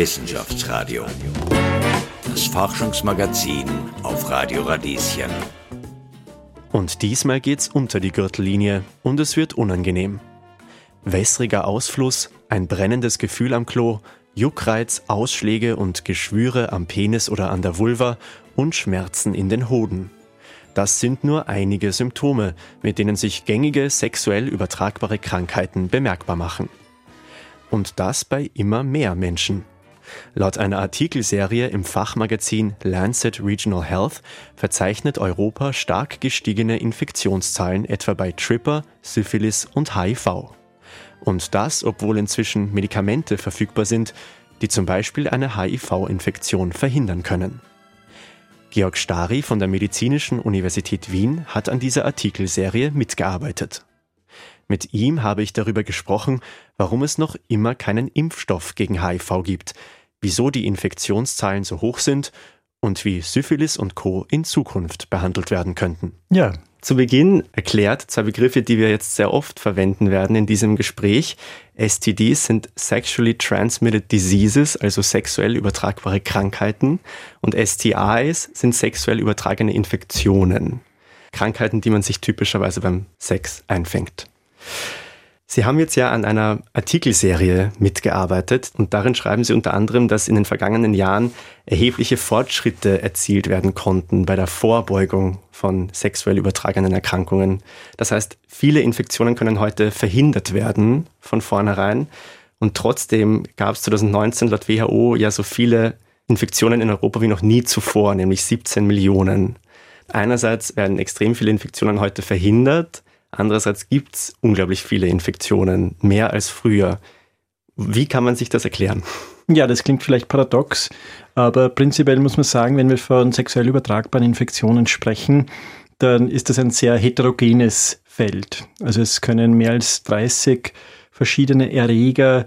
Wissenschaftsradio. Das Forschungsmagazin auf Radio Radieschen. Und diesmal geht's unter die Gürtellinie und es wird unangenehm. Wässriger Ausfluss, ein brennendes Gefühl am Klo, Juckreiz, Ausschläge und Geschwüre am Penis oder an der Vulva und Schmerzen in den Hoden. Das sind nur einige Symptome, mit denen sich gängige sexuell übertragbare Krankheiten bemerkbar machen. Und das bei immer mehr Menschen. Laut einer Artikelserie im Fachmagazin Lancet Regional Health verzeichnet Europa stark gestiegene Infektionszahlen etwa bei Tripper, Syphilis und HIV. Und das, obwohl inzwischen Medikamente verfügbar sind, die zum Beispiel eine HIV-Infektion verhindern können. Georg Stari von der Medizinischen Universität Wien hat an dieser Artikelserie mitgearbeitet. Mit ihm habe ich darüber gesprochen, warum es noch immer keinen Impfstoff gegen HIV gibt, wieso die Infektionszahlen so hoch sind und wie Syphilis und Co. in Zukunft behandelt werden könnten. Ja, zu Beginn erklärt zwei Begriffe, die wir jetzt sehr oft verwenden werden in diesem Gespräch. STDs sind Sexually Transmitted Diseases, also sexuell übertragbare Krankheiten. Und STIs sind sexuell übertragene Infektionen. Krankheiten, die man sich typischerweise beim Sex einfängt. Sie haben jetzt ja an einer Artikelserie mitgearbeitet und darin schreiben Sie unter anderem, dass in den vergangenen Jahren erhebliche Fortschritte erzielt werden konnten bei der Vorbeugung von sexuell übertragenen Erkrankungen. Das heißt, viele Infektionen können heute verhindert werden von vornherein und trotzdem gab es 2019 laut WHO ja so viele Infektionen in Europa wie noch nie zuvor, nämlich 17 Millionen. Einerseits werden extrem viele Infektionen heute verhindert, Andererseits gibt es unglaublich viele Infektionen, mehr als früher. Wie kann man sich das erklären? Ja, das klingt vielleicht paradox, aber prinzipiell muss man sagen, wenn wir von sexuell übertragbaren Infektionen sprechen, dann ist das ein sehr heterogenes Feld. Also es können mehr als 30 verschiedene Erreger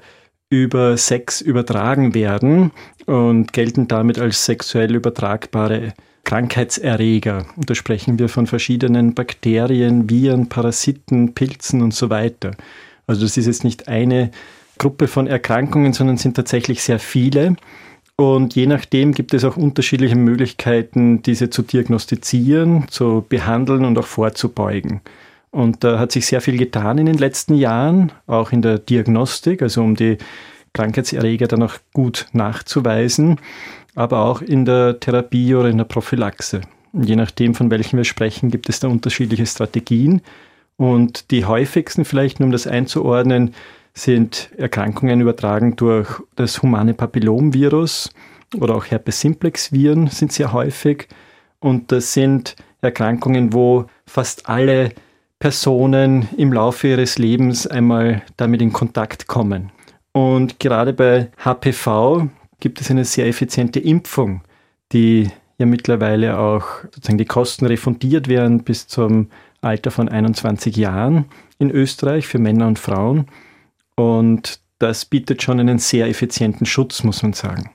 über Sex übertragen werden und gelten damit als sexuell übertragbare Krankheitserreger. Und da sprechen wir von verschiedenen Bakterien, Viren, Parasiten, Pilzen und so weiter. Also das ist jetzt nicht eine Gruppe von Erkrankungen, sondern sind tatsächlich sehr viele. Und je nachdem gibt es auch unterschiedliche Möglichkeiten, diese zu diagnostizieren, zu behandeln und auch vorzubeugen. Und da hat sich sehr viel getan in den letzten Jahren, auch in der Diagnostik, also um die Krankheitserreger dann auch gut nachzuweisen aber auch in der Therapie oder in der Prophylaxe. Je nachdem, von welchen wir sprechen, gibt es da unterschiedliche Strategien. Und die häufigsten, vielleicht nur um das einzuordnen, sind Erkrankungen übertragen durch das humane Papillomvirus oder auch Herpes simplex Viren sind sehr häufig. Und das sind Erkrankungen, wo fast alle Personen im Laufe ihres Lebens einmal damit in Kontakt kommen. Und gerade bei HPV, gibt es eine sehr effiziente Impfung, die ja mittlerweile auch sozusagen die Kosten refundiert werden bis zum Alter von 21 Jahren in Österreich für Männer und Frauen. Und das bietet schon einen sehr effizienten Schutz, muss man sagen.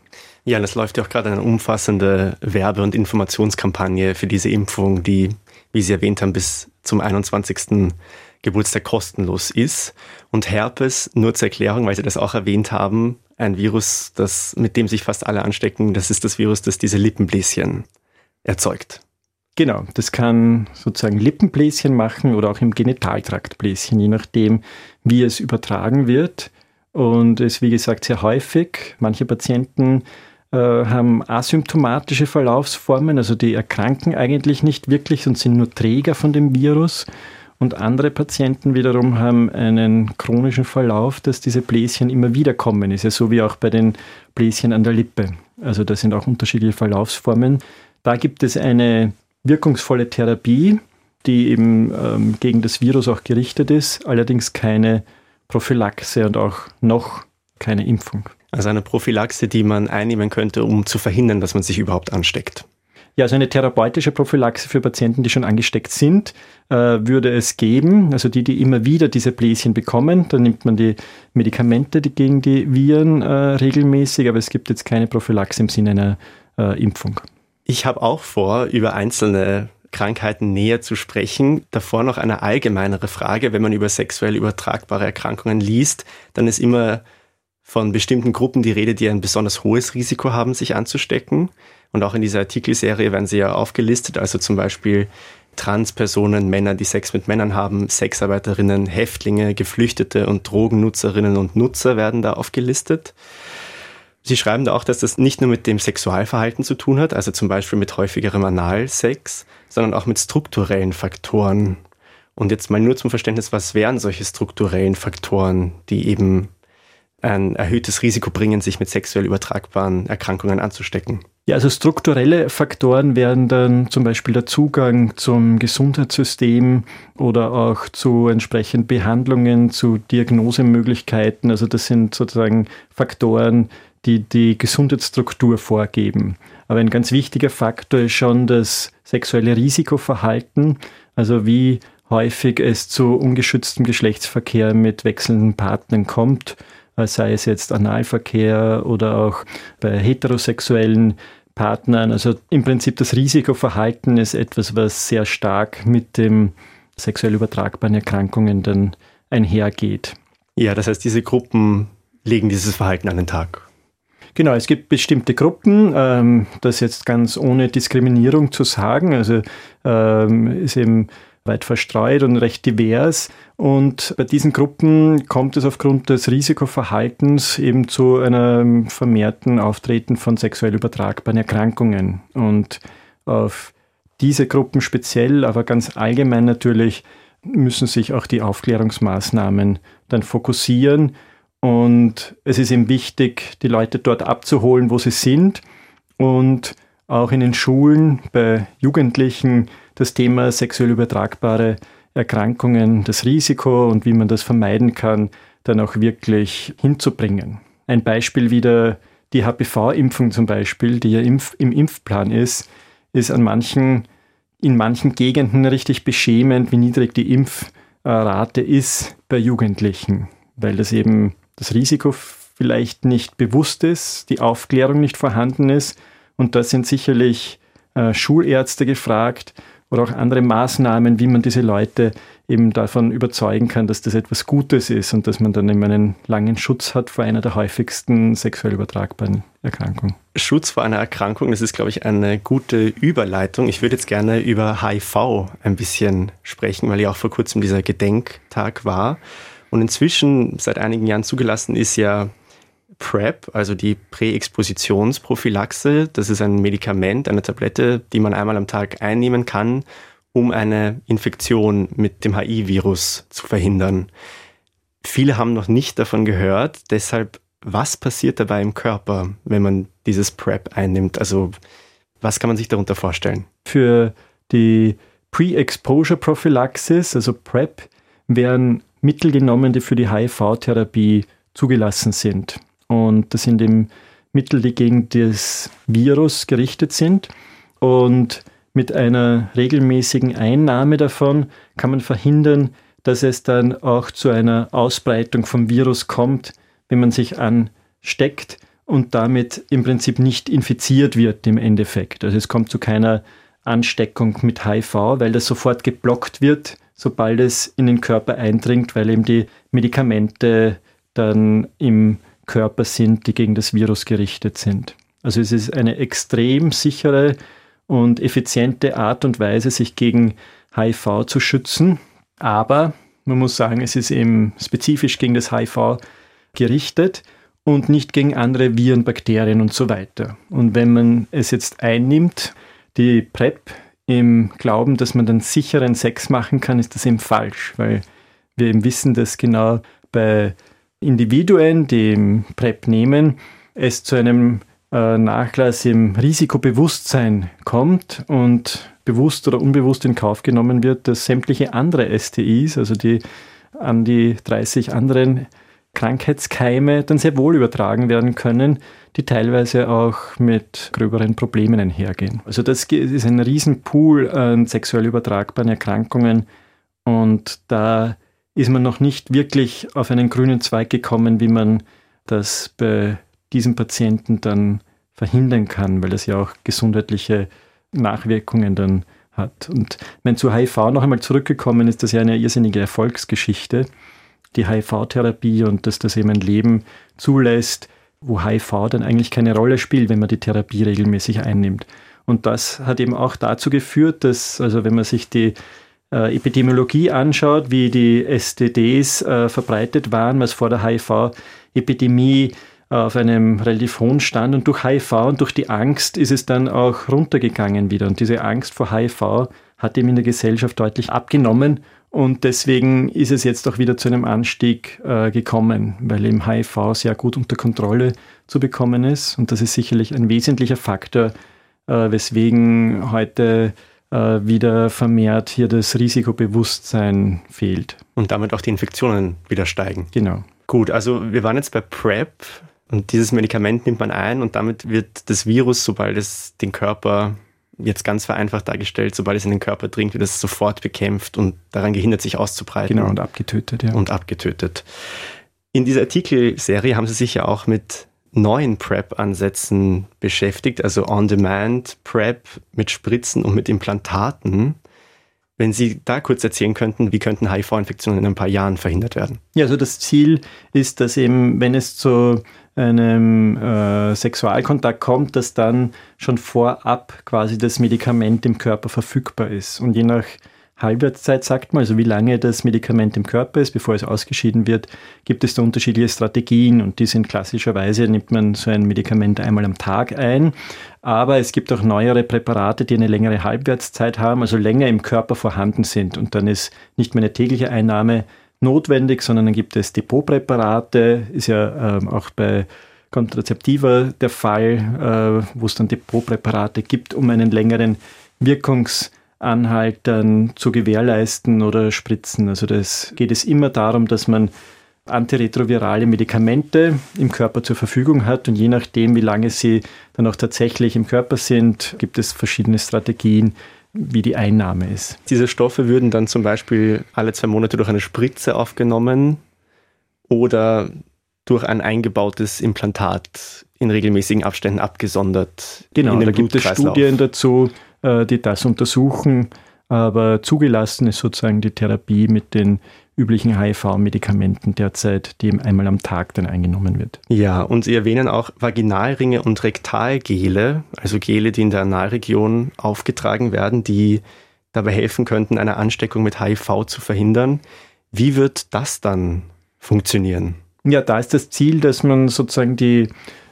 Ja, und es läuft ja auch gerade eine umfassende Werbe- und Informationskampagne für diese Impfung, die, wie Sie erwähnt haben, bis zum 21. Geburtstag kostenlos ist. Und Herpes, nur zur Erklärung, weil Sie das auch erwähnt haben, ein Virus, das, mit dem sich fast alle anstecken, das ist das Virus, das diese Lippenbläschen erzeugt. Genau, das kann sozusagen Lippenbläschen machen oder auch im Genitaltrakt Bläschen, je nachdem, wie es übertragen wird. Und ist, wie gesagt, sehr häufig. Manche Patienten äh, haben asymptomatische Verlaufsformen, also die erkranken eigentlich nicht wirklich und sind nur Träger von dem Virus. Und andere Patienten wiederum haben einen chronischen Verlauf, dass diese Bläschen immer wieder kommen. Ist ja so wie auch bei den Bläschen an der Lippe. Also da sind auch unterschiedliche Verlaufsformen. Da gibt es eine wirkungsvolle Therapie, die eben ähm, gegen das Virus auch gerichtet ist, allerdings keine Prophylaxe und auch noch keine Impfung. Also eine Prophylaxe, die man einnehmen könnte, um zu verhindern, dass man sich überhaupt ansteckt. Ja, also eine therapeutische Prophylaxe für Patienten, die schon angesteckt sind, äh, würde es geben. Also die, die immer wieder diese Bläschen bekommen. Dann nimmt man die Medikamente die gegen die Viren äh, regelmäßig, aber es gibt jetzt keine Prophylaxe im Sinne einer äh, Impfung. Ich habe auch vor, über einzelne Krankheiten näher zu sprechen. Davor noch eine allgemeinere Frage. Wenn man über sexuell übertragbare Erkrankungen liest, dann ist immer von bestimmten Gruppen die Rede, die ein besonders hohes Risiko haben, sich anzustecken. Und auch in dieser Artikelserie werden sie ja aufgelistet, also zum Beispiel Transpersonen, Männer, die Sex mit Männern haben, Sexarbeiterinnen, Häftlinge, Geflüchtete und Drogennutzerinnen und Nutzer werden da aufgelistet. Sie schreiben da auch, dass das nicht nur mit dem Sexualverhalten zu tun hat, also zum Beispiel mit häufigerem Analsex, sondern auch mit strukturellen Faktoren. Und jetzt mal nur zum Verständnis, was wären solche strukturellen Faktoren, die eben ein erhöhtes Risiko bringen, sich mit sexuell übertragbaren Erkrankungen anzustecken? Ja, also strukturelle Faktoren wären dann zum Beispiel der Zugang zum Gesundheitssystem oder auch zu entsprechenden Behandlungen, zu Diagnosemöglichkeiten. Also das sind sozusagen Faktoren, die die Gesundheitsstruktur vorgeben. Aber ein ganz wichtiger Faktor ist schon das sexuelle Risikoverhalten, also wie häufig es zu ungeschütztem Geschlechtsverkehr mit wechselnden Partnern kommt, sei es jetzt Analverkehr oder auch bei heterosexuellen Partnern. Also im Prinzip das Risikoverhalten ist etwas, was sehr stark mit dem sexuell übertragbaren Erkrankungen dann einhergeht. Ja, das heißt, diese Gruppen legen dieses Verhalten an den Tag. Genau, es gibt bestimmte Gruppen, ähm, das jetzt ganz ohne Diskriminierung zu sagen. Also ähm, ist eben weit verstreut und recht divers. Und bei diesen Gruppen kommt es aufgrund des Risikoverhaltens eben zu einem vermehrten Auftreten von sexuell übertragbaren Erkrankungen. Und auf diese Gruppen speziell, aber ganz allgemein natürlich, müssen sich auch die Aufklärungsmaßnahmen dann fokussieren. Und es ist eben wichtig, die Leute dort abzuholen, wo sie sind und auch in den Schulen bei Jugendlichen das Thema sexuell übertragbare Erkrankungen, das Risiko und wie man das vermeiden kann, dann auch wirklich hinzubringen. Ein Beispiel wieder die HPV-Impfung zum Beispiel, die ja im Impfplan ist, ist an manchen, in manchen Gegenden richtig beschämend, wie niedrig die Impfrate ist bei Jugendlichen, weil das eben das Risiko vielleicht nicht bewusst ist, die Aufklärung nicht vorhanden ist. Und da sind sicherlich äh, Schulärzte gefragt oder auch andere Maßnahmen, wie man diese Leute eben davon überzeugen kann, dass das etwas Gutes ist und dass man dann eben einen langen Schutz hat vor einer der häufigsten sexuell übertragbaren Erkrankungen. Schutz vor einer Erkrankung, das ist, glaube ich, eine gute Überleitung. Ich würde jetzt gerne über HIV ein bisschen sprechen, weil ja auch vor kurzem dieser Gedenktag war. Und inzwischen seit einigen Jahren zugelassen ist ja PrEP, also die Präexpositionsprophylaxe. Das ist ein Medikament, eine Tablette, die man einmal am Tag einnehmen kann, um eine Infektion mit dem HIV-Virus zu verhindern. Viele haben noch nicht davon gehört, deshalb, was passiert dabei im Körper, wenn man dieses PrEP einnimmt? Also, was kann man sich darunter vorstellen? Für die Pre-Exposure-Prophylaxis, also PrEP, werden Mittel genommen, die für die HIV-Therapie zugelassen sind. Und das sind eben Mittel, die gegen das Virus gerichtet sind. Und mit einer regelmäßigen Einnahme davon kann man verhindern, dass es dann auch zu einer Ausbreitung vom Virus kommt, wenn man sich ansteckt und damit im Prinzip nicht infiziert wird im Endeffekt. Also es kommt zu keiner Ansteckung mit HIV, weil das sofort geblockt wird, sobald es in den Körper eindringt, weil eben die Medikamente dann im Körper sind, die gegen das Virus gerichtet sind. Also es ist eine extrem sichere und effiziente Art und Weise, sich gegen HIV zu schützen. Aber man muss sagen, es ist eben spezifisch gegen das HIV gerichtet und nicht gegen andere Viren, Bakterien und so weiter. Und wenn man es jetzt einnimmt, die PrEP im Glauben, dass man dann sicheren Sex machen kann, ist das eben falsch, weil wir eben wissen, dass genau bei Individuen, die PrEP nehmen, es zu einem äh, Nachlass im Risikobewusstsein kommt und bewusst oder unbewusst in Kauf genommen wird, dass sämtliche andere STIs, also die an die 30 anderen Krankheitskeime, dann sehr wohl übertragen werden können, die teilweise auch mit gröberen Problemen einhergehen. Also das ist ein Riesenpool an sexuell übertragbaren Erkrankungen und da ist man noch nicht wirklich auf einen grünen Zweig gekommen, wie man das bei diesen Patienten dann verhindern kann, weil das ja auch gesundheitliche Nachwirkungen dann hat. Und wenn zu HIV noch einmal zurückgekommen ist, das ja eine irrsinnige Erfolgsgeschichte. die HIV-Therapie und dass das eben ein Leben zulässt, wo HIV dann eigentlich keine Rolle spielt, wenn man die Therapie regelmäßig einnimmt. Und das hat eben auch dazu geführt, dass, also wenn man sich die äh, Epidemiologie anschaut, wie die STDs äh, verbreitet waren, was vor der HIV-Epidemie äh, auf einem relativ hohen Stand und durch HIV und durch die Angst ist es dann auch runtergegangen wieder. Und diese Angst vor HIV hat eben in der Gesellschaft deutlich abgenommen und deswegen ist es jetzt auch wieder zu einem Anstieg äh, gekommen, weil eben HIV sehr gut unter Kontrolle zu bekommen ist. Und das ist sicherlich ein wesentlicher Faktor, äh, weswegen heute wieder vermehrt hier das Risikobewusstsein fehlt. Und damit auch die Infektionen wieder steigen. Genau. Gut, also wir waren jetzt bei PrEP und dieses Medikament nimmt man ein und damit wird das Virus, sobald es den Körper jetzt ganz vereinfacht dargestellt, sobald es in den Körper dringt, wird es sofort bekämpft und daran gehindert, sich auszubreiten. Genau, und abgetötet, ja. Und abgetötet. In dieser Artikelserie haben sie sich ja auch mit neuen PrEP-Ansätzen beschäftigt, also On-Demand-PrEP mit Spritzen und mit Implantaten. Wenn Sie da kurz erzählen könnten, wie könnten HIV-Infektionen in ein paar Jahren verhindert werden? Ja, also das Ziel ist, dass eben, wenn es zu einem äh, Sexualkontakt kommt, dass dann schon vorab quasi das Medikament im Körper verfügbar ist. Und je nach Halbwertszeit, sagt man, also wie lange das Medikament im Körper ist, bevor es ausgeschieden wird, gibt es da unterschiedliche Strategien und die sind klassischerweise, nimmt man so ein Medikament einmal am Tag ein, aber es gibt auch neuere Präparate, die eine längere Halbwertszeit haben, also länger im Körper vorhanden sind. Und dann ist nicht mehr eine tägliche Einnahme notwendig, sondern dann gibt es Depotpräparate, ist ja ähm, auch bei Kontrazeptiva der Fall, äh, wo es dann Depotpräparate gibt, um einen längeren Wirkungs- Anhaltern zu gewährleisten oder spritzen. Also das geht es immer darum, dass man antiretrovirale Medikamente im Körper zur Verfügung hat und je nachdem, wie lange sie dann auch tatsächlich im Körper sind, gibt es verschiedene Strategien, wie die Einnahme ist. Diese Stoffe würden dann zum Beispiel alle zwei Monate durch eine Spritze aufgenommen oder durch ein eingebautes Implantat in regelmäßigen Abständen abgesondert. Genau, da gibt es Studien dazu, äh, die das untersuchen. Aber zugelassen ist sozusagen die Therapie mit den üblichen HIV-Medikamenten derzeit, die einmal am Tag dann eingenommen wird. Ja, und Sie erwähnen auch Vaginalringe und Rektalgele, also Gele, die in der Analregion aufgetragen werden, die dabei helfen könnten, eine Ansteckung mit HIV zu verhindern. Wie wird das dann funktionieren? Ja, da ist das Ziel, dass man sozusagen die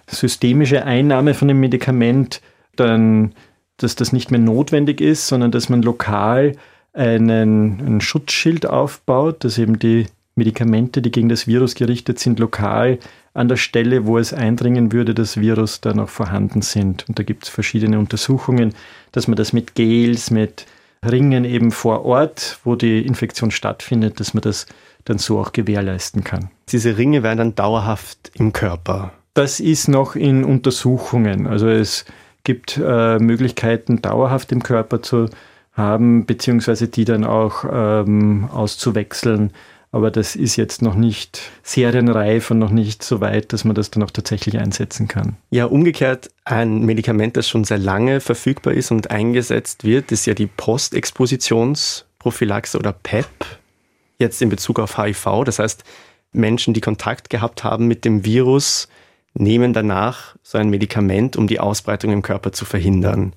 systemische Einnahme von dem Medikament dann dass das nicht mehr notwendig ist, sondern dass man lokal einen, einen Schutzschild aufbaut, dass eben die Medikamente, die gegen das Virus gerichtet sind, lokal an der Stelle, wo es eindringen würde, das Virus dann auch vorhanden sind. Und da gibt es verschiedene Untersuchungen, dass man das mit Gels, mit Ringen eben vor Ort, wo die Infektion stattfindet, dass man das dann so auch gewährleisten kann. Diese Ringe werden dann dauerhaft im Körper. Das ist noch in Untersuchungen. Also es gibt äh, Möglichkeiten, dauerhaft im Körper zu haben, beziehungsweise die dann auch ähm, auszuwechseln. Aber das ist jetzt noch nicht serienreif und noch nicht so weit, dass man das dann auch tatsächlich einsetzen kann. Ja, umgekehrt, ein Medikament, das schon sehr lange verfügbar ist und eingesetzt wird, ist ja die Postexpositionsprophylaxe oder PEP, jetzt in Bezug auf HIV. Das heißt, Menschen, die Kontakt gehabt haben mit dem Virus, nehmen danach so ein Medikament, um die Ausbreitung im Körper zu verhindern.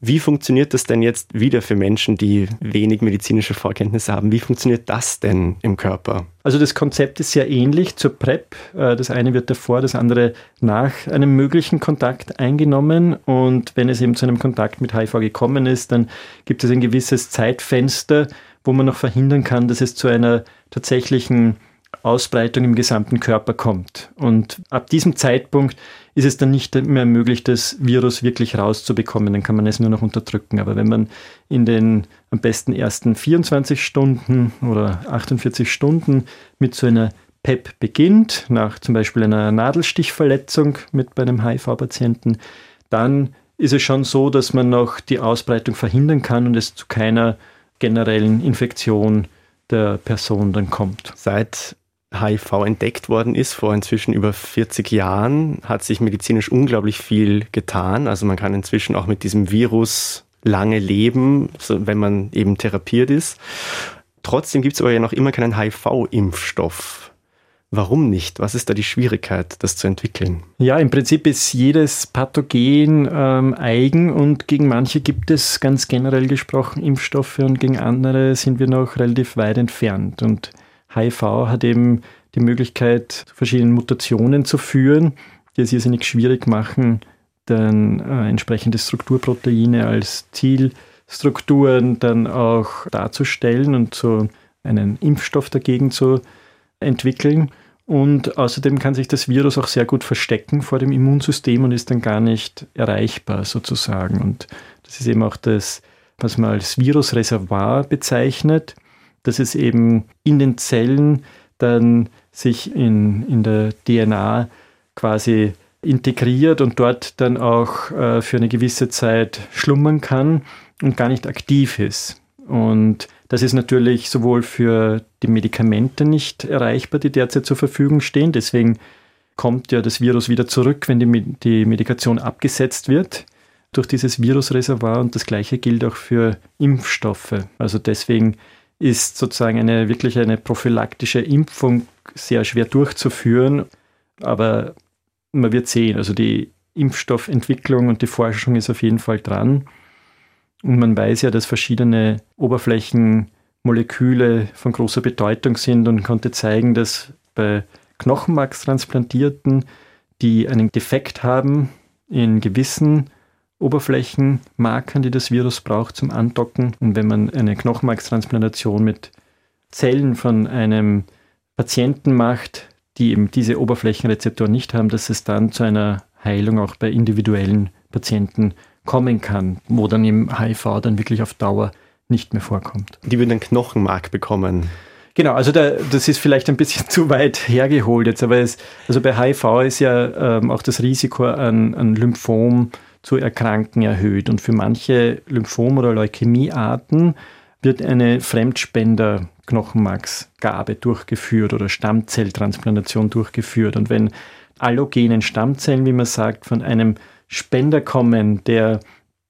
Wie funktioniert das denn jetzt wieder für Menschen, die wenig medizinische Vorkenntnisse haben? Wie funktioniert das denn im Körper? Also das Konzept ist sehr ähnlich zur PrEP. Äh, das eine wird davor, das andere nach einem möglichen Kontakt eingenommen. Und wenn es eben zu einem Kontakt mit HIV gekommen ist, dann gibt es ein gewisses Zeitfenster, wo man noch verhindern kann, dass es zu einer tatsächlichen Ausbreitung im gesamten Körper kommt. Und ab diesem Zeitpunkt ist es dann nicht mehr möglich, das Virus wirklich rauszubekommen. Dann kann man es nur noch unterdrücken. Aber wenn man in den am besten ersten 24 Stunden oder 48 Stunden mit so einer PEP beginnt, nach zum Beispiel einer Nadelstichverletzung mit bei einem HIV-Patienten, dann ist es schon so, dass man noch die Ausbreitung verhindern kann und es zu keiner generellen Infektion der Person dann kommt. Seit HIV entdeckt worden ist, vor inzwischen über 40 Jahren, hat sich medizinisch unglaublich viel getan. Also man kann inzwischen auch mit diesem Virus lange leben, wenn man eben therapiert ist. Trotzdem gibt es aber ja noch immer keinen HIV-Impfstoff. Warum nicht? Was ist da die Schwierigkeit, das zu entwickeln? Ja, im Prinzip ist jedes Pathogen ähm, eigen und gegen manche gibt es ganz generell gesprochen Impfstoffe und gegen andere sind wir noch relativ weit entfernt. Und HIV hat eben die Möglichkeit, zu verschiedenen Mutationen zu führen, die es irrsinnig schwierig machen, dann äh, entsprechende Strukturproteine als Zielstrukturen dann auch darzustellen und so einen Impfstoff dagegen zu entwickeln. Und außerdem kann sich das Virus auch sehr gut verstecken vor dem Immunsystem und ist dann gar nicht erreichbar sozusagen. Und das ist eben auch das, was man als Virusreservoir bezeichnet, dass es eben in den Zellen dann sich in, in der DNA quasi integriert und dort dann auch äh, für eine gewisse Zeit schlummern kann und gar nicht aktiv ist. Und das ist natürlich sowohl für die Medikamente nicht erreichbar, die derzeit zur Verfügung stehen. Deswegen kommt ja das Virus wieder zurück, wenn die, die Medikation abgesetzt wird durch dieses Virusreservoir. Und das Gleiche gilt auch für Impfstoffe. Also deswegen ist sozusagen eine wirklich eine prophylaktische Impfung sehr schwer durchzuführen. Aber man wird sehen, also die Impfstoffentwicklung und die Forschung ist auf jeden Fall dran. Und man weiß ja, dass verschiedene Oberflächenmoleküle von großer Bedeutung sind und konnte zeigen, dass bei Knochenmarkstransplantierten, die einen Defekt haben in gewissen Oberflächenmarkern, die das Virus braucht zum Andocken, und wenn man eine Knochenmarkstransplantation mit Zellen von einem Patienten macht, die eben diese Oberflächenrezeptoren nicht haben, dass es dann zu einer Heilung auch bei individuellen Patienten kommen kann, wo dann im HIV dann wirklich auf Dauer nicht mehr vorkommt. Die würden einen Knochenmark bekommen. Genau, also da, das ist vielleicht ein bisschen zu weit hergeholt jetzt, aber es, also bei HIV ist ja ähm, auch das Risiko an, an Lymphom zu erkranken erhöht. Und für manche Lymphom- oder Leukämiearten wird eine Fremdspender-Knochenmarksgabe durchgeführt oder Stammzelltransplantation durchgeführt. Und wenn allogenen Stammzellen, wie man sagt, von einem Spender kommen, der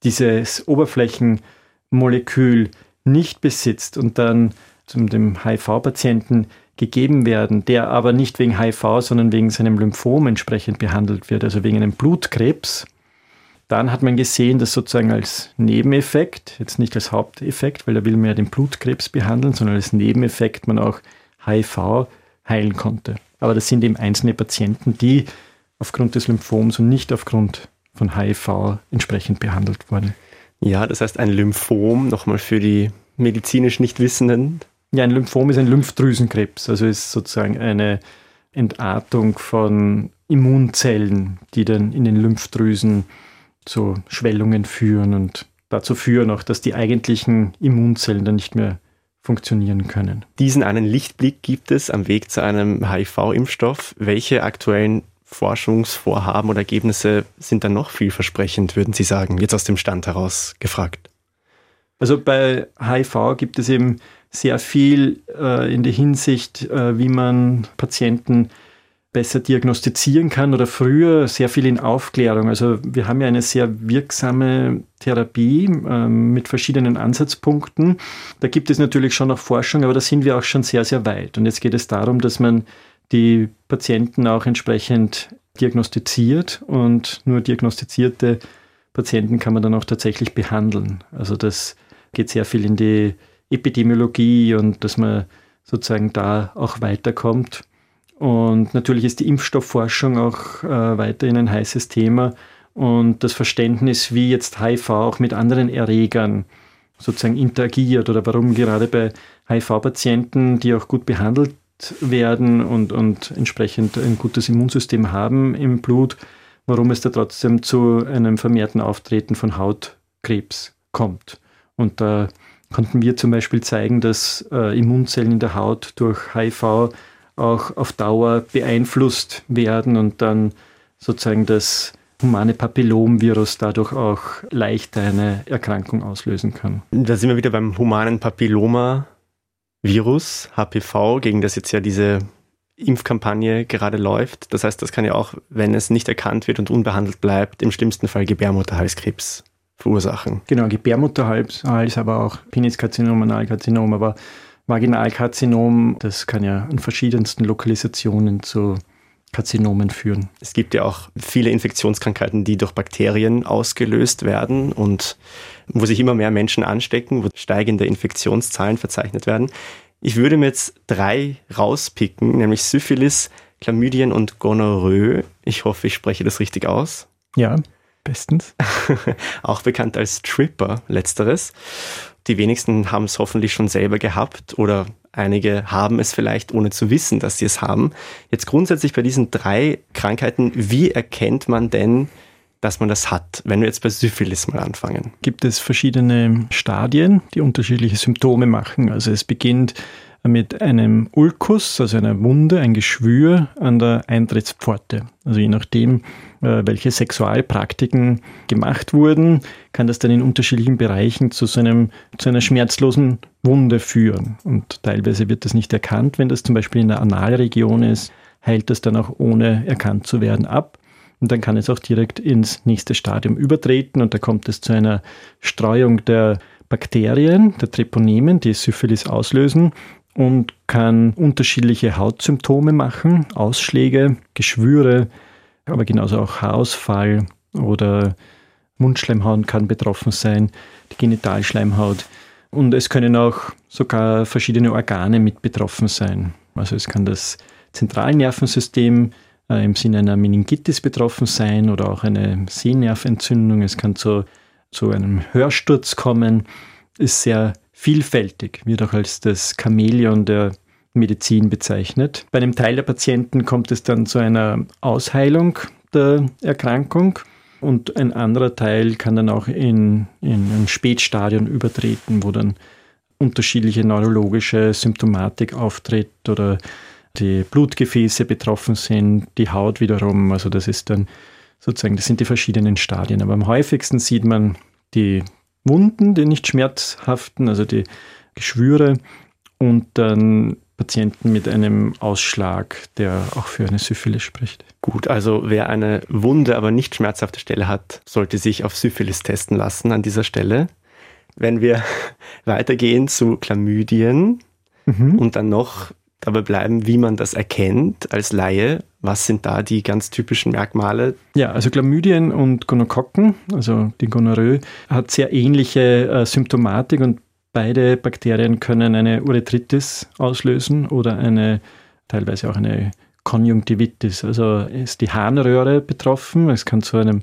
dieses Oberflächenmolekül nicht besitzt und dann zum dem HIV-Patienten gegeben werden, der aber nicht wegen HIV, sondern wegen seinem Lymphom entsprechend behandelt wird, also wegen einem Blutkrebs, dann hat man gesehen, dass sozusagen als Nebeneffekt, jetzt nicht als Haupteffekt, weil er will mehr den Blutkrebs behandeln, sondern als Nebeneffekt man auch HIV heilen konnte. Aber das sind eben einzelne Patienten, die aufgrund des Lymphoms und nicht aufgrund von HIV entsprechend behandelt worden. Ja, das heißt ein Lymphom, nochmal für die medizinisch Nichtwissenden. Ja, ein Lymphom ist ein Lymphdrüsenkrebs, also ist sozusagen eine Entartung von Immunzellen, die dann in den Lymphdrüsen zu Schwellungen führen und dazu führen auch, dass die eigentlichen Immunzellen dann nicht mehr funktionieren können. Diesen einen Lichtblick gibt es am Weg zu einem HIV-Impfstoff. Welche aktuellen Forschungsvorhaben oder Ergebnisse sind dann noch vielversprechend, würden Sie sagen, jetzt aus dem Stand heraus gefragt? Also bei HIV gibt es eben sehr viel äh, in der Hinsicht, äh, wie man Patienten besser diagnostizieren kann oder früher sehr viel in Aufklärung. Also wir haben ja eine sehr wirksame Therapie äh, mit verschiedenen Ansatzpunkten. Da gibt es natürlich schon noch Forschung, aber da sind wir auch schon sehr, sehr weit. Und jetzt geht es darum, dass man die Patienten auch entsprechend diagnostiziert und nur diagnostizierte Patienten kann man dann auch tatsächlich behandeln. Also das geht sehr viel in die Epidemiologie und dass man sozusagen da auch weiterkommt. Und natürlich ist die Impfstoffforschung auch äh, weiterhin ein heißes Thema und das Verständnis, wie jetzt HIV auch mit anderen Erregern sozusagen interagiert oder warum gerade bei HIV-Patienten, die auch gut behandelt werden und, und entsprechend ein gutes Immunsystem haben im Blut, warum es da trotzdem zu einem vermehrten Auftreten von Hautkrebs kommt. Und da konnten wir zum Beispiel zeigen, dass äh, Immunzellen in der Haut durch HIV auch auf Dauer beeinflusst werden und dann sozusagen das humane Papillomvirus dadurch auch leichter eine Erkrankung auslösen kann. Da sind wir wieder beim humanen Papilloma. Virus, HPV, gegen das jetzt ja diese Impfkampagne gerade läuft. Das heißt, das kann ja auch, wenn es nicht erkannt wird und unbehandelt bleibt, im schlimmsten Fall Gebärmutterhalskrebs verursachen. Genau, Gebärmutterhals, aber auch Peniskarzinom, Analkarzinom. Aber Vaginalkarzinom, das kann ja an verschiedensten Lokalisationen zu Karzinomen führen. Es gibt ja auch viele Infektionskrankheiten, die durch Bakterien ausgelöst werden und wo sich immer mehr Menschen anstecken, wo steigende Infektionszahlen verzeichnet werden. Ich würde mir jetzt drei rauspicken, nämlich Syphilis, Chlamydien und Gonorrhoe. Ich hoffe, ich spreche das richtig aus. Ja, bestens. auch bekannt als Tripper, letzteres. Die wenigsten haben es hoffentlich schon selber gehabt oder einige haben es vielleicht ohne zu wissen, dass sie es haben. Jetzt grundsätzlich bei diesen drei Krankheiten, wie erkennt man denn, dass man das hat, wenn wir jetzt bei Syphilis mal anfangen? Gibt es verschiedene Stadien, die unterschiedliche Symptome machen. Also es beginnt mit einem Ulkus, also einer Wunde, ein Geschwür an der Eintrittspforte. Also je nachdem, äh, welche Sexualpraktiken gemacht wurden, kann das dann in unterschiedlichen Bereichen zu, so einem, zu einer schmerzlosen Wunde führen. Und teilweise wird das nicht erkannt. Wenn das zum Beispiel in der Analregion ist, heilt das dann auch ohne erkannt zu werden ab. Und dann kann es auch direkt ins nächste Stadium übertreten und da kommt es zu einer Streuung der Bakterien, der Treponemen, die Syphilis auslösen und kann unterschiedliche Hautsymptome machen, Ausschläge, Geschwüre, aber genauso auch Haarausfall oder Mundschleimhaut kann betroffen sein, die Genitalschleimhaut. Und es können auch sogar verschiedene Organe mit betroffen sein. Also es kann das Zentralnervensystem äh, im Sinne einer Meningitis betroffen sein oder auch eine Sehnerventzündung. Es kann zu, zu einem Hörsturz kommen. Ist sehr vielfältig, wird auch als das Chamäleon der Medizin bezeichnet. Bei einem Teil der Patienten kommt es dann zu einer Ausheilung der Erkrankung und ein anderer Teil kann dann auch in, in ein Spätstadion übertreten, wo dann unterschiedliche neurologische Symptomatik auftritt oder die Blutgefäße betroffen sind, die Haut wiederum. Also das ist dann sozusagen, das sind die verschiedenen Stadien. Aber am häufigsten sieht man die Wunden, die nicht schmerzhaften, also die Geschwüre und dann Patienten mit einem Ausschlag, der auch für eine Syphilis spricht. Gut, also wer eine wunde, aber nicht schmerzhafte Stelle hat, sollte sich auf Syphilis testen lassen an dieser Stelle. Wenn wir weitergehen zu Chlamydien mhm. und dann noch dabei bleiben, wie man das erkennt als Laie. Was sind da die ganz typischen Merkmale? Ja, also Chlamydien und Gonokokken, also die Gonorrhoe, hat sehr ähnliche äh, Symptomatik und beide Bakterien können eine Urethritis auslösen oder eine teilweise auch eine Konjunktivitis. Also ist die Harnröhre betroffen, es kann zu einem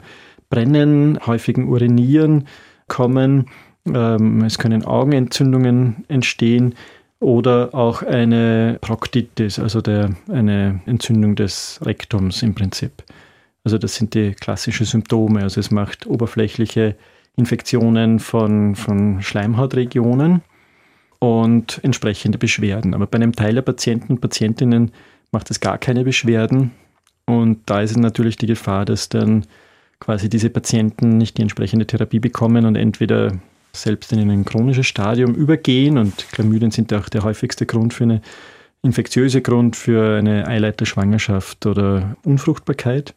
Brennen, häufigen Urinieren kommen, ähm, es können Augenentzündungen entstehen oder auch eine Proktitis, also der, eine Entzündung des Rektums im Prinzip. Also das sind die klassischen Symptome. Also es macht oberflächliche Infektionen von, von Schleimhautregionen und entsprechende Beschwerden. Aber bei einem Teil der Patienten und Patientinnen macht es gar keine Beschwerden. Und da ist natürlich die Gefahr, dass dann quasi diese Patienten nicht die entsprechende Therapie bekommen und entweder selbst in ein chronisches Stadium übergehen und Chlamydien sind auch der häufigste Grund für eine infektiöse Grund für eine Eileiterschwangerschaft oder Unfruchtbarkeit.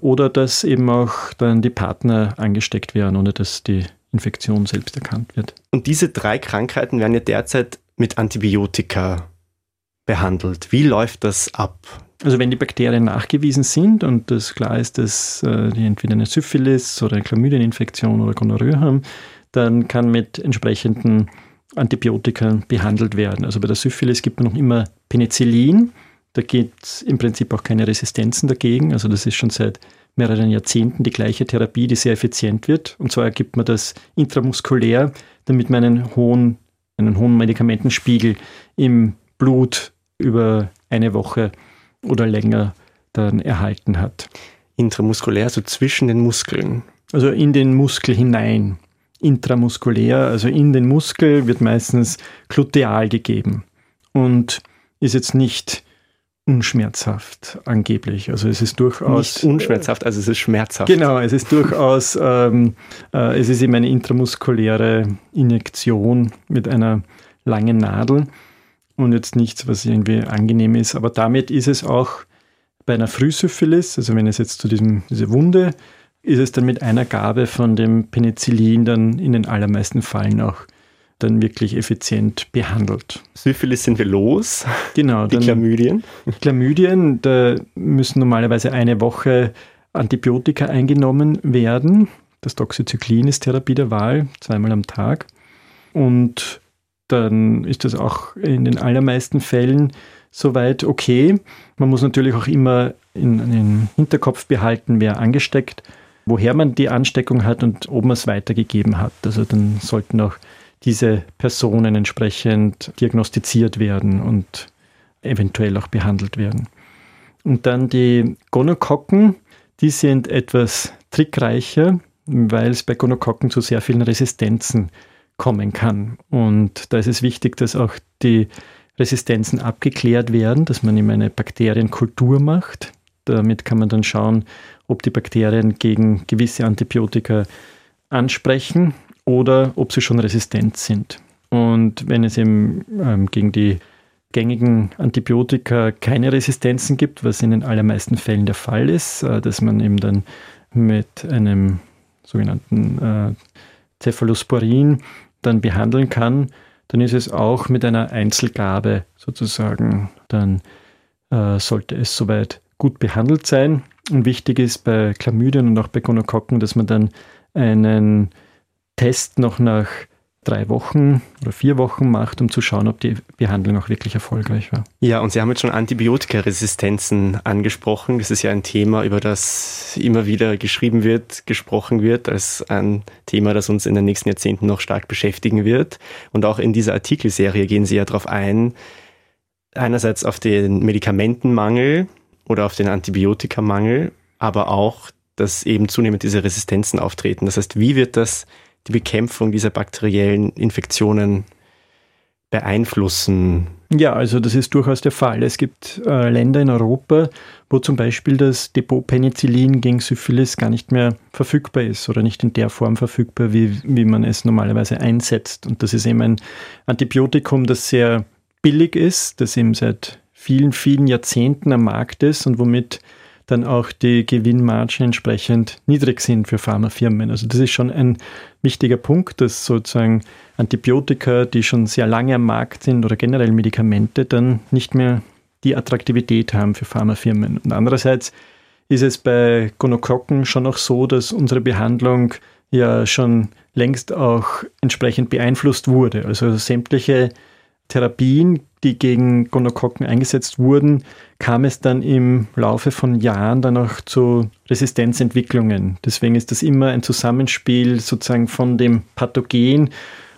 Oder dass eben auch dann die Partner angesteckt werden, ohne dass die Infektion selbst erkannt wird. Und diese drei Krankheiten werden ja derzeit mit Antibiotika behandelt. Wie läuft das ab? Also wenn die Bakterien nachgewiesen sind und das klar ist, dass äh, die entweder eine Syphilis oder eine Chlamydieninfektion oder Gonorrhoe haben, dann kann mit entsprechenden Antibiotika behandelt werden. Also bei der Syphilis gibt man noch immer Penicillin. Da gibt es im Prinzip auch keine Resistenzen dagegen. Also das ist schon seit mehreren Jahrzehnten die gleiche Therapie, die sehr effizient wird. Und zwar gibt man das intramuskulär, damit man einen hohen, einen hohen Medikamentenspiegel im Blut über eine Woche oder länger dann erhalten hat. Intramuskulär, so zwischen den Muskeln. Also in den Muskel hinein intramuskulär, also in den Muskel, wird meistens gluteal gegeben und ist jetzt nicht unschmerzhaft angeblich. Also es ist durchaus nicht unschmerzhaft, also es ist schmerzhaft. Genau, es ist durchaus, ähm, äh, es ist eben eine intramuskuläre Injektion mit einer langen Nadel und jetzt nichts, was irgendwie angenehm ist. Aber damit ist es auch bei einer Frühsyphilis, also wenn es jetzt zu diesem, diese Wunde ist es dann mit einer Gabe von dem Penicillin dann in den allermeisten Fällen auch dann wirklich effizient behandelt. Syphilis sind wir los. Genau. Die Chlamydien. Chlamydien, da müssen normalerweise eine Woche Antibiotika eingenommen werden. Das Doxycyclin ist Therapie der Wahl, zweimal am Tag. Und dann ist das auch in den allermeisten Fällen soweit okay. Man muss natürlich auch immer in den Hinterkopf behalten, wer angesteckt, woher man die Ansteckung hat und ob man es weitergegeben hat. Also dann sollten auch diese Personen entsprechend diagnostiziert werden und eventuell auch behandelt werden. Und dann die Gonokokken, die sind etwas trickreicher, weil es bei Gonokokken zu sehr vielen Resistenzen kommen kann. Und da ist es wichtig, dass auch die Resistenzen abgeklärt werden, dass man ihm eine Bakterienkultur macht. Damit kann man dann schauen, ob die Bakterien gegen gewisse Antibiotika ansprechen oder ob sie schon resistent sind. Und wenn es eben ähm, gegen die gängigen Antibiotika keine Resistenzen gibt, was in den allermeisten Fällen der Fall ist, äh, dass man eben dann mit einem sogenannten äh, Cephalosporin dann behandeln kann, dann ist es auch mit einer Einzelgabe sozusagen, dann äh, sollte es soweit gut behandelt sein. Und wichtig ist bei Chlamydien und auch bei Gonokokken, dass man dann einen Test noch nach drei Wochen oder vier Wochen macht, um zu schauen, ob die Behandlung auch wirklich erfolgreich war. Ja, und Sie haben jetzt schon Antibiotikaresistenzen angesprochen. Das ist ja ein Thema, über das immer wieder geschrieben wird, gesprochen wird, als ein Thema, das uns in den nächsten Jahrzehnten noch stark beschäftigen wird. Und auch in dieser Artikelserie gehen Sie ja darauf ein, einerseits auf den Medikamentenmangel oder auf den Antibiotikamangel, aber auch, dass eben zunehmend diese Resistenzen auftreten. Das heißt, wie wird das die Bekämpfung dieser bakteriellen Infektionen beeinflussen? Ja, also das ist durchaus der Fall. Es gibt äh, Länder in Europa, wo zum Beispiel das Depot Penicillin gegen Syphilis gar nicht mehr verfügbar ist oder nicht in der Form verfügbar, wie, wie man es normalerweise einsetzt. Und das ist eben ein Antibiotikum, das sehr billig ist, das eben seit vielen, vielen Jahrzehnten am Markt ist und womit dann auch die Gewinnmargen entsprechend niedrig sind für Pharmafirmen. Also das ist schon ein wichtiger Punkt, dass sozusagen Antibiotika, die schon sehr lange am Markt sind oder generell Medikamente, dann nicht mehr die Attraktivität haben für Pharmafirmen. Und andererseits ist es bei Gonokokken schon auch so, dass unsere Behandlung ja schon längst auch entsprechend beeinflusst wurde. Also sämtliche Therapien, die gegen Gonokokken eingesetzt wurden, kam es dann im Laufe von Jahren dann auch zu Resistenzentwicklungen. Deswegen ist das immer ein Zusammenspiel sozusagen von dem Pathogen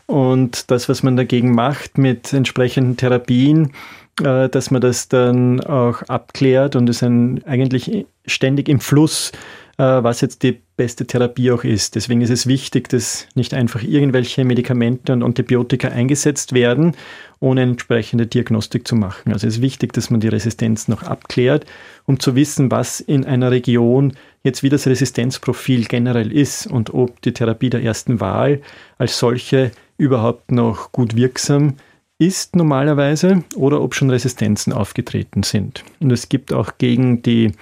und das, was man dagegen macht mit entsprechenden Therapien, äh, dass man das dann auch abklärt und es ein eigentlich ständig im Fluss was jetzt die beste Therapie auch ist. Deswegen ist es wichtig, dass nicht einfach irgendwelche Medikamente und Antibiotika eingesetzt werden, ohne entsprechende Diagnostik zu machen. Also es ist wichtig, dass man die Resistenz noch abklärt, um zu wissen, was in einer Region jetzt wie das Resistenzprofil generell ist und ob die Therapie der ersten Wahl als solche überhaupt noch gut wirksam ist normalerweise oder ob schon Resistenzen aufgetreten sind. Und es gibt auch gegen die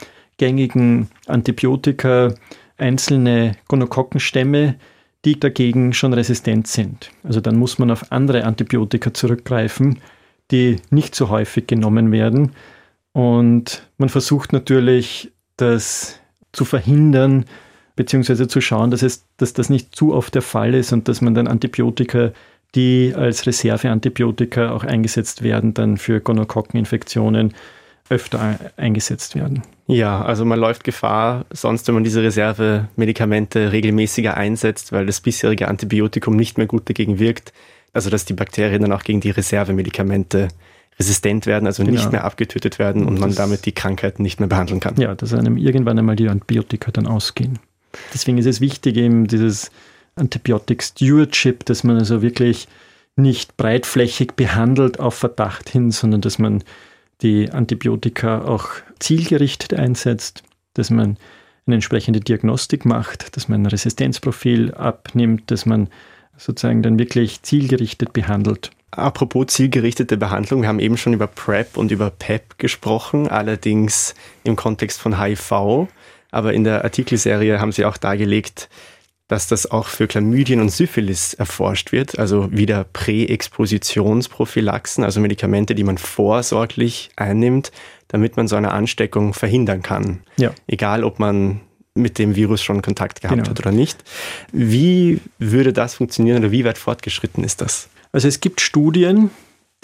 gängigen Antibiotika einzelne Gonokokkenstämme, die dagegen schon resistent sind. Also dann muss man auf andere Antibiotika zurückgreifen, die nicht so häufig genommen werden. Und man versucht natürlich, das zu verhindern, beziehungsweise zu schauen, dass, es, dass das nicht zu oft der Fall ist und dass man dann Antibiotika, die als Reserveantibiotika auch eingesetzt werden, dann für Gonokokkeninfektionen öfter eingesetzt werden. Ja, also man läuft Gefahr, sonst wenn man diese Reservemedikamente regelmäßiger einsetzt, weil das bisherige Antibiotikum nicht mehr gut dagegen wirkt, also dass die Bakterien dann auch gegen die Reservemedikamente resistent werden, also genau. nicht mehr abgetötet werden und, und man damit die Krankheiten nicht mehr behandeln kann. Ja, dass einem irgendwann einmal die Antibiotika dann ausgehen. Deswegen ist es wichtig, eben dieses Antibiotic Stewardship, dass man also wirklich nicht breitflächig behandelt auf Verdacht hin, sondern dass man die Antibiotika auch zielgerichtet einsetzt, dass man eine entsprechende Diagnostik macht, dass man ein Resistenzprofil abnimmt, dass man sozusagen dann wirklich zielgerichtet behandelt. Apropos zielgerichtete Behandlung, wir haben eben schon über PrEP und über PEP gesprochen, allerdings im Kontext von HIV. Aber in der Artikelserie haben Sie auch dargelegt, dass das auch für Chlamydien und Syphilis erforscht wird, also wieder Präexpositionsprophylaxen, also Medikamente, die man vorsorglich einnimmt, damit man so eine Ansteckung verhindern kann. Ja. Egal, ob man mit dem Virus schon Kontakt gehabt genau. hat oder nicht. Wie würde das funktionieren oder wie weit fortgeschritten ist das? Also es gibt Studien,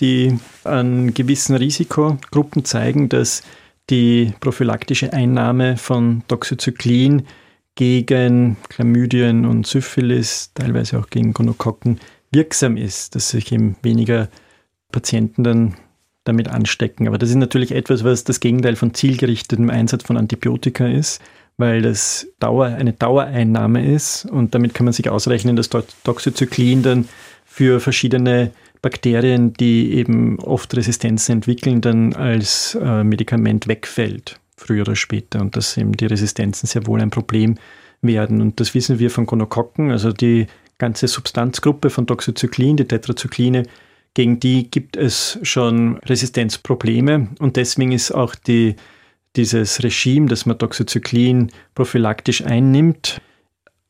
die an gewissen Risikogruppen zeigen, dass die prophylaktische Einnahme von Doxycyclin gegen Chlamydien und Syphilis, teilweise auch gegen Gonokokken, wirksam ist, dass sich eben weniger Patienten dann damit anstecken. Aber das ist natürlich etwas, was das Gegenteil von zielgerichtetem Einsatz von Antibiotika ist, weil das Dauer, eine Dauereinnahme ist und damit kann man sich ausrechnen, dass Doxycyclin dann für verschiedene Bakterien, die eben oft Resistenzen entwickeln, dann als äh, Medikament wegfällt früher oder später und dass eben die Resistenzen sehr wohl ein Problem werden. Und das wissen wir von Gonokokken, also die ganze Substanzgruppe von Doxycyclin, die Tetracycline, gegen die gibt es schon Resistenzprobleme und deswegen ist auch die, dieses Regime, dass man Doxycyclin prophylaktisch einnimmt,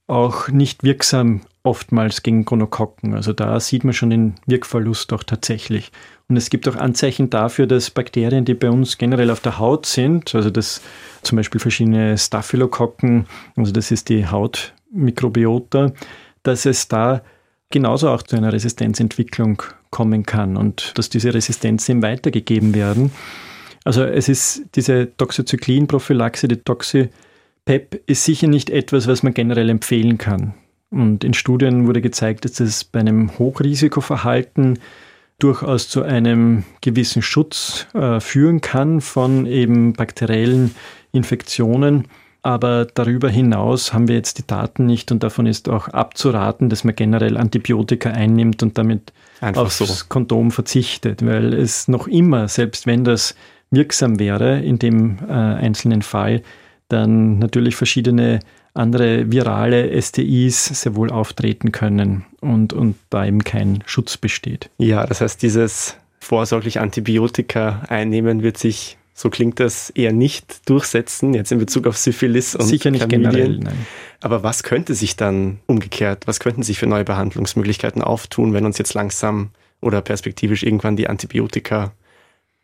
auch nicht wirksam oftmals gegen Gonokokken. Also da sieht man schon den Wirkverlust auch tatsächlich. Und es gibt auch Anzeichen dafür, dass Bakterien, die bei uns generell auf der Haut sind, also dass zum Beispiel verschiedene Staphylokokken, also das ist die Hautmikrobiota, dass es da genauso auch zu einer Resistenzentwicklung kommen kann und dass diese Resistenzen weitergegeben werden. Also es ist diese Doxycyclin-Prophylaxe, die Doxy-PEP, ist sicher nicht etwas, was man generell empfehlen kann. Und in Studien wurde gezeigt, dass es bei einem Hochrisikoverhalten durchaus zu einem gewissen Schutz äh, führen kann von eben bakteriellen Infektionen. Aber darüber hinaus haben wir jetzt die Daten nicht und davon ist auch abzuraten, dass man generell Antibiotika einnimmt und damit Einfach aufs so. Kondom verzichtet, weil es noch immer, selbst wenn das wirksam wäre in dem äh, einzelnen Fall, dann natürlich verschiedene andere virale STIs sehr wohl auftreten können und, und da eben kein Schutz besteht. Ja, das heißt, dieses vorsorglich Antibiotika einnehmen wird sich, so klingt das, eher nicht durchsetzen, jetzt in Bezug auf Syphilis und Sicher nicht Chlamydien. generell, nein. Aber was könnte sich dann umgekehrt, was könnten sich für neue Behandlungsmöglichkeiten auftun, wenn uns jetzt langsam oder perspektivisch irgendwann die Antibiotika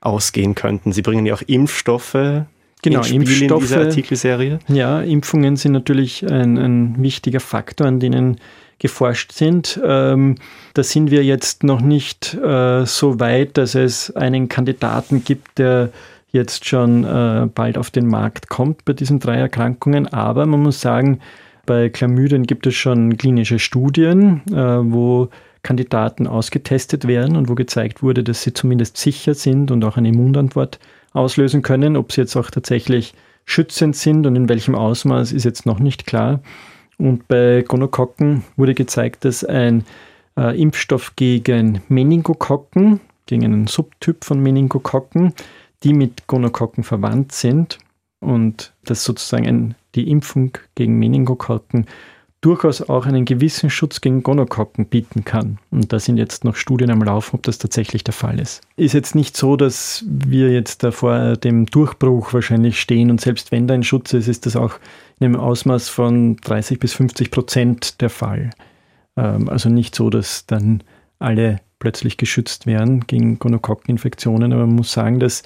ausgehen könnten? Sie bringen ja auch Impfstoffe Genau, Impfstoffe, in dieser Artikelserie. Ja, Impfungen sind natürlich ein, ein wichtiger Faktor, an denen geforscht sind. Ähm, da sind wir jetzt noch nicht äh, so weit, dass es einen Kandidaten gibt, der jetzt schon äh, bald auf den Markt kommt bei diesen drei Erkrankungen. Aber man muss sagen, bei Chlamydien gibt es schon klinische Studien, äh, wo Kandidaten ausgetestet werden und wo gezeigt wurde, dass sie zumindest sicher sind und auch eine Immunantwort auslösen können. Ob sie jetzt auch tatsächlich schützend sind und in welchem Ausmaß ist jetzt noch nicht klar. Und bei Gonokokken wurde gezeigt, dass ein äh, Impfstoff gegen Meningokokken, gegen einen Subtyp von Meningokokken, die mit Gonokokken verwandt sind und dass sozusagen ein, die Impfung gegen Meningokokken durchaus auch einen gewissen Schutz gegen Gonokokken bieten kann. Und da sind jetzt noch Studien am Laufen, ob das tatsächlich der Fall ist. Ist jetzt nicht so, dass wir jetzt da vor dem Durchbruch wahrscheinlich stehen und selbst wenn da ein Schutz ist, ist das auch in einem Ausmaß von 30 bis 50 Prozent der Fall. Ähm, also nicht so, dass dann alle plötzlich geschützt werden gegen Gonokokkeninfektionen, aber man muss sagen, dass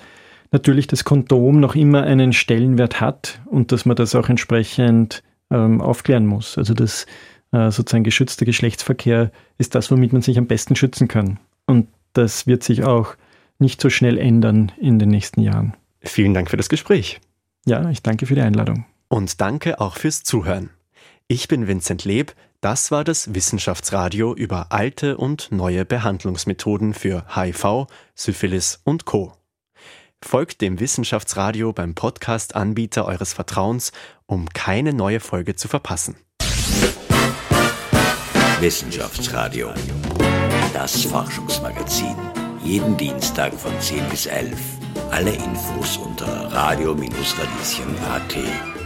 natürlich das Kondom noch immer einen Stellenwert hat und dass man das auch entsprechend ähm, aufklären muss. Also das äh, sozusagen geschützte Geschlechtsverkehr ist das, womit man sich am besten schützen kann. Und das wird sich auch nicht so schnell ändern in den nächsten Jahren. Vielen Dank für das Gespräch. Ja, ich danke für die Einladung. Und danke auch fürs Zuhören. Ich bin Vincent Leb. Das war das Wissenschaftsradio über alte und neue Behandlungsmethoden für HIV, Syphilis und Co. Folgt dem Wissenschaftsradio beim Podcast-Anbieter eures Vertrauens, um keine neue Folge zu verpassen. Wissenschaftsradio. Das Forschungsmagazin. Jeden Dienstag von 10 bis 11. Alle Infos unter radio-radieschen.at.